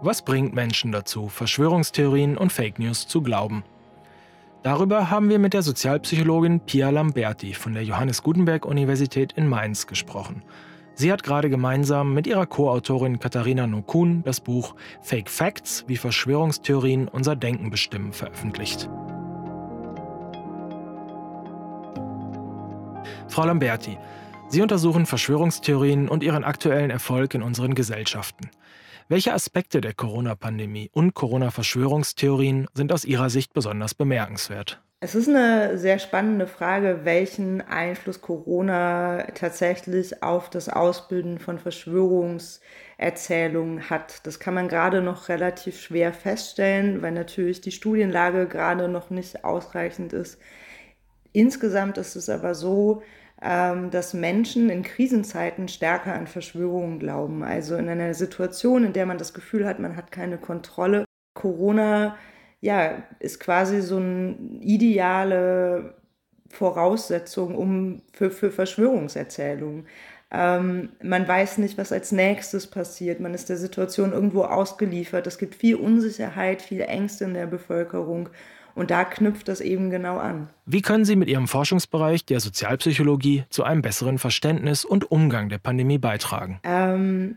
Was bringt Menschen dazu, Verschwörungstheorien und Fake News zu glauben? Darüber haben wir mit der Sozialpsychologin Pia Lamberti von der Johannes Gutenberg Universität in Mainz gesprochen. Sie hat gerade gemeinsam mit ihrer Co-Autorin Katharina Nokun das Buch Fake Facts, wie Verschwörungstheorien unser Denken bestimmen, veröffentlicht. Frau Lamberti, Sie untersuchen Verschwörungstheorien und ihren aktuellen Erfolg in unseren Gesellschaften. Welche Aspekte der Corona-Pandemie und Corona-Verschwörungstheorien sind aus Ihrer Sicht besonders bemerkenswert? Es ist eine sehr spannende Frage, welchen Einfluss Corona tatsächlich auf das Ausbilden von Verschwörungserzählungen hat. Das kann man gerade noch relativ schwer feststellen, weil natürlich die Studienlage gerade noch nicht ausreichend ist. Insgesamt ist es aber so, dass Menschen in Krisenzeiten stärker an Verschwörungen glauben. Also in einer Situation, in der man das Gefühl hat, man hat keine Kontrolle. Corona ja, ist quasi so eine ideale Voraussetzung um, für, für Verschwörungserzählungen. Ähm, man weiß nicht, was als nächstes passiert. Man ist der Situation irgendwo ausgeliefert. Es gibt viel Unsicherheit, viel Ängste in der Bevölkerung. Und da knüpft das eben genau an. Wie können Sie mit Ihrem Forschungsbereich der Sozialpsychologie zu einem besseren Verständnis und Umgang der Pandemie beitragen? Ähm,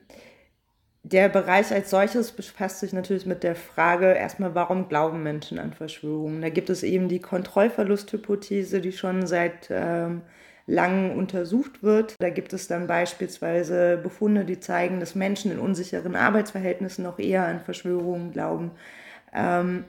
der Bereich als solches befasst sich natürlich mit der Frage erstmal, warum glauben Menschen an Verschwörungen? Da gibt es eben die Kontrollverlusthypothese, die schon seit ähm, langem untersucht wird. Da gibt es dann beispielsweise Befunde, die zeigen, dass Menschen in unsicheren Arbeitsverhältnissen noch eher an Verschwörungen glauben. Ähm,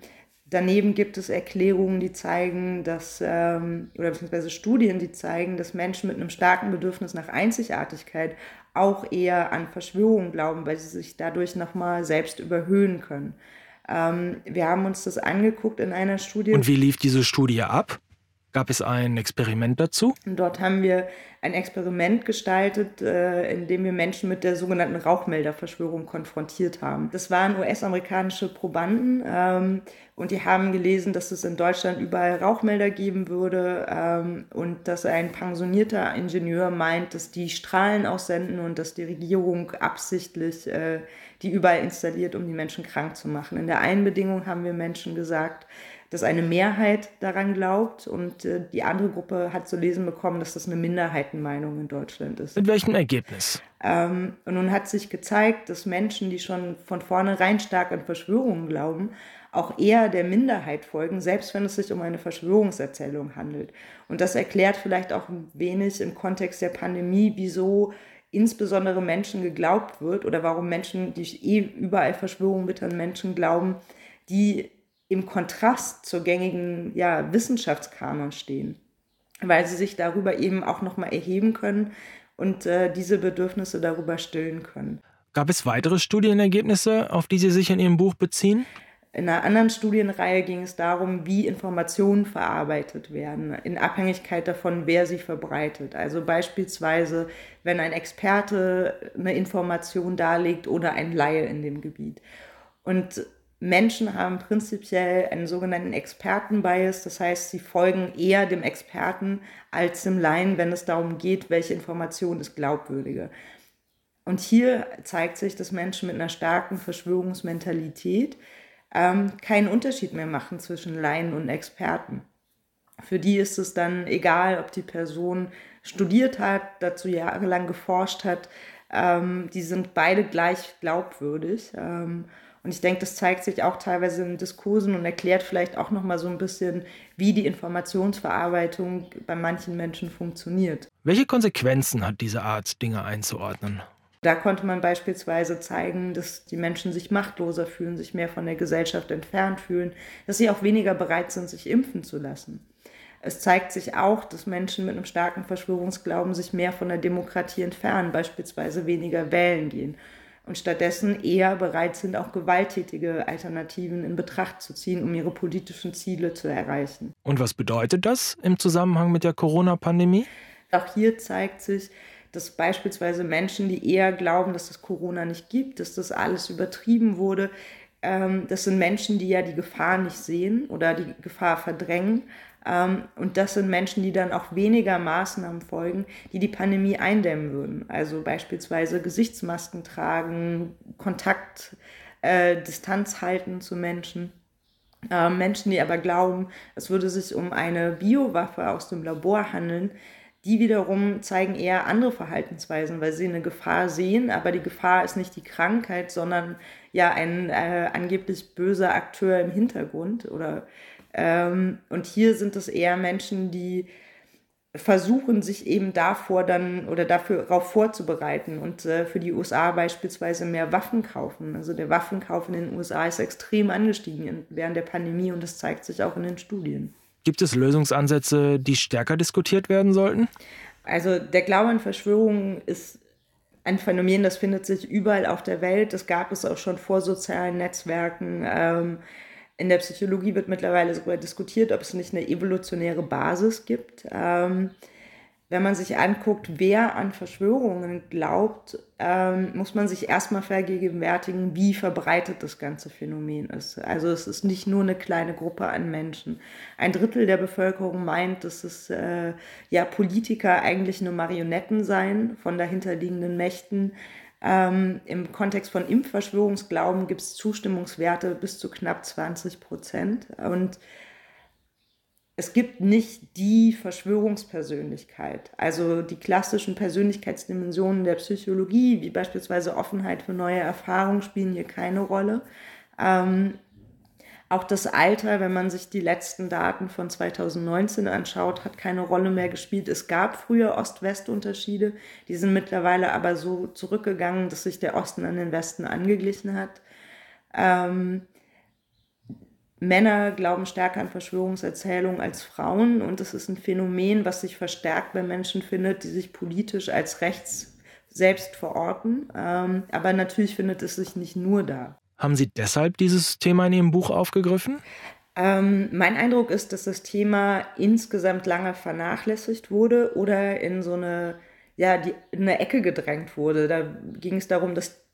Daneben gibt es Erklärungen, die zeigen, dass, ähm, oder beziehungsweise Studien, die zeigen, dass Menschen mit einem starken Bedürfnis nach Einzigartigkeit auch eher an Verschwörungen glauben, weil sie sich dadurch nochmal selbst überhöhen können. Ähm, wir haben uns das angeguckt in einer Studie. Und wie lief diese Studie ab? Gab es ein Experiment dazu? Dort haben wir ein Experiment gestaltet, äh, in dem wir Menschen mit der sogenannten Rauchmelderverschwörung konfrontiert haben. Das waren US-amerikanische Probanden ähm, und die haben gelesen, dass es in Deutschland überall Rauchmelder geben würde ähm, und dass ein pensionierter Ingenieur meint, dass die Strahlen aussenden und dass die Regierung absichtlich äh, die überall installiert, um die Menschen krank zu machen. In der einen Bedingung haben wir Menschen gesagt, dass eine Mehrheit daran glaubt und äh, die andere Gruppe hat zu lesen bekommen, dass das eine Minderheitenmeinung in Deutschland ist. Mit welchem Ergebnis? Ähm, und nun hat sich gezeigt, dass Menschen, die schon von vornherein stark an Verschwörungen glauben, auch eher der Minderheit folgen, selbst wenn es sich um eine Verschwörungserzählung handelt. Und das erklärt vielleicht auch ein wenig im Kontext der Pandemie, wieso insbesondere Menschen geglaubt wird oder warum Menschen, die eh überall Verschwörungen wittern, Menschen glauben, die im Kontrast zur gängigen ja, Wissenschaftskanon stehen, weil sie sich darüber eben auch nochmal erheben können und äh, diese Bedürfnisse darüber stillen können. Gab es weitere Studienergebnisse, auf die Sie sich in Ihrem Buch beziehen? In einer anderen Studienreihe ging es darum, wie Informationen verarbeitet werden, in Abhängigkeit davon, wer sie verbreitet. Also beispielsweise, wenn ein Experte eine Information darlegt oder ein Laie in dem Gebiet. Und Menschen haben prinzipiell einen sogenannten Expertenbias, das heißt, sie folgen eher dem Experten als dem Laien, wenn es darum geht, welche Information ist glaubwürdige. Und hier zeigt sich, dass Menschen mit einer starken Verschwörungsmentalität ähm, keinen Unterschied mehr machen zwischen Laien und Experten. Für die ist es dann egal, ob die Person studiert hat, dazu jahrelang geforscht hat, ähm, die sind beide gleich glaubwürdig. Ähm, und ich denke, das zeigt sich auch teilweise in Diskursen und erklärt vielleicht auch nochmal so ein bisschen, wie die Informationsverarbeitung bei manchen Menschen funktioniert. Welche Konsequenzen hat diese Art, Dinge einzuordnen? Da konnte man beispielsweise zeigen, dass die Menschen sich machtloser fühlen, sich mehr von der Gesellschaft entfernt fühlen, dass sie auch weniger bereit sind, sich impfen zu lassen. Es zeigt sich auch, dass Menschen mit einem starken Verschwörungsglauben sich mehr von der Demokratie entfernen, beispielsweise weniger wählen gehen und stattdessen eher bereit sind, auch gewalttätige Alternativen in Betracht zu ziehen, um ihre politischen Ziele zu erreichen. Und was bedeutet das im Zusammenhang mit der Corona-Pandemie? Auch hier zeigt sich, dass beispielsweise Menschen, die eher glauben, dass es Corona nicht gibt, dass das alles übertrieben wurde, das sind Menschen, die ja die Gefahr nicht sehen oder die Gefahr verdrängen ähm, und das sind Menschen, die dann auch weniger Maßnahmen folgen, die die Pandemie eindämmen würden. Also beispielsweise Gesichtsmasken tragen, Kontakt äh, Distanz halten zu Menschen. Äh, Menschen, die aber glauben, es würde sich um eine Biowaffe aus dem Labor handeln, die wiederum zeigen eher andere Verhaltensweisen, weil sie eine Gefahr sehen, aber die Gefahr ist nicht die Krankheit, sondern ja ein äh, angeblich böser Akteur im Hintergrund. Oder, ähm, und hier sind es eher Menschen, die versuchen, sich eben davor dann oder dafür darauf vorzubereiten und äh, für die USA beispielsweise mehr Waffen kaufen. Also der Waffenkauf in den USA ist extrem angestiegen während der Pandemie und das zeigt sich auch in den Studien. Gibt es Lösungsansätze, die stärker diskutiert werden sollten? Also der Glaube an Verschwörungen ist ein Phänomen, das findet sich überall auf der Welt. Das gab es auch schon vor sozialen Netzwerken. Ähm, in der Psychologie wird mittlerweile sogar diskutiert, ob es nicht eine evolutionäre Basis gibt. Wenn man sich anguckt, wer an Verschwörungen glaubt, ähm, muss man sich erstmal vergegenwärtigen, wie verbreitet das ganze Phänomen ist. Also es ist nicht nur eine kleine Gruppe an Menschen. Ein Drittel der Bevölkerung meint, dass es äh, ja Politiker eigentlich nur Marionetten seien von dahinterliegenden Mächten. Ähm, Im Kontext von Impfverschwörungsglauben gibt es Zustimmungswerte bis zu knapp 20 Prozent. Und es gibt nicht die Verschwörungspersönlichkeit. Also die klassischen Persönlichkeitsdimensionen der Psychologie, wie beispielsweise Offenheit für neue Erfahrungen, spielen hier keine Rolle. Ähm, auch das Alter, wenn man sich die letzten Daten von 2019 anschaut, hat keine Rolle mehr gespielt. Es gab früher Ost-West-Unterschiede, die sind mittlerweile aber so zurückgegangen, dass sich der Osten an den Westen angeglichen hat. Ähm, Männer glauben stärker an Verschwörungserzählungen als Frauen und das ist ein Phänomen, was sich verstärkt bei Menschen findet, die sich politisch als rechts selbst verorten. Ähm, aber natürlich findet es sich nicht nur da. Haben Sie deshalb dieses Thema in Ihrem Buch aufgegriffen? Ähm, mein Eindruck ist, dass das Thema insgesamt lange vernachlässigt wurde oder in so eine, ja, die, in eine Ecke gedrängt wurde. Da ging es darum, dass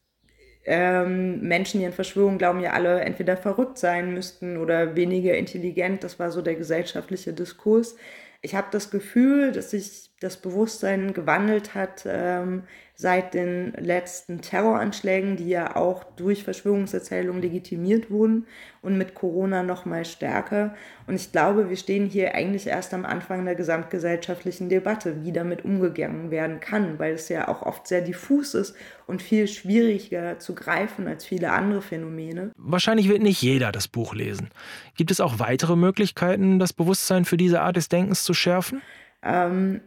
ähm, Menschen, die an Verschwörungen glauben, ja alle entweder verrückt sein müssten oder weniger intelligent. Das war so der gesellschaftliche Diskurs. Ich habe das Gefühl, dass sich das Bewusstsein gewandelt hat ähm, seit den letzten Terroranschlägen, die ja auch durch Verschwörungserzählungen legitimiert wurden und mit Corona noch mal stärker. Und ich glaube, wir stehen hier eigentlich erst am Anfang der gesamtgesellschaftlichen Debatte, wie damit umgegangen werden kann, weil es ja auch oft sehr diffus ist und viel schwieriger zu greifen als viele andere Phänomene. Wahrscheinlich wird nicht jeder das Buch lesen. Gibt es auch weitere Möglichkeiten, das Bewusstsein für diese Art des Denkens zu schärfen? Ähm,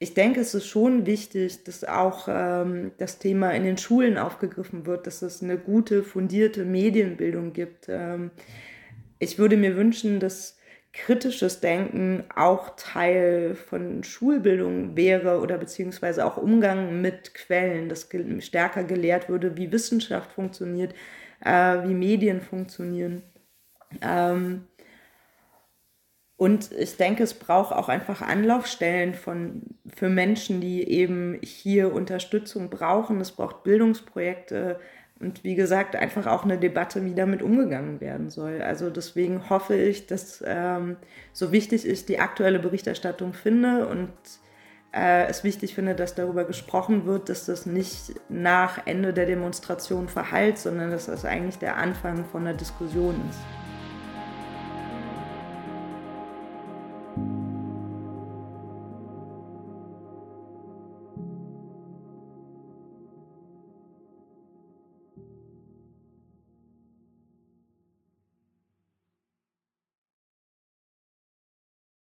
ich denke, es ist schon wichtig, dass auch ähm, das Thema in den Schulen aufgegriffen wird, dass es eine gute, fundierte Medienbildung gibt. Ähm, ich würde mir wünschen, dass kritisches Denken auch Teil von Schulbildung wäre oder beziehungsweise auch Umgang mit Quellen, dass ge stärker gelehrt würde, wie Wissenschaft funktioniert, äh, wie Medien funktionieren. Ähm, und ich denke, es braucht auch einfach Anlaufstellen von, für Menschen, die eben hier Unterstützung brauchen. Es braucht Bildungsprojekte und wie gesagt, einfach auch eine Debatte, wie damit umgegangen werden soll. Also deswegen hoffe ich, dass ähm, so wichtig ich die aktuelle Berichterstattung finde und äh, es wichtig finde, dass darüber gesprochen wird, dass das nicht nach Ende der Demonstration verhallt, sondern dass das eigentlich der Anfang von einer Diskussion ist.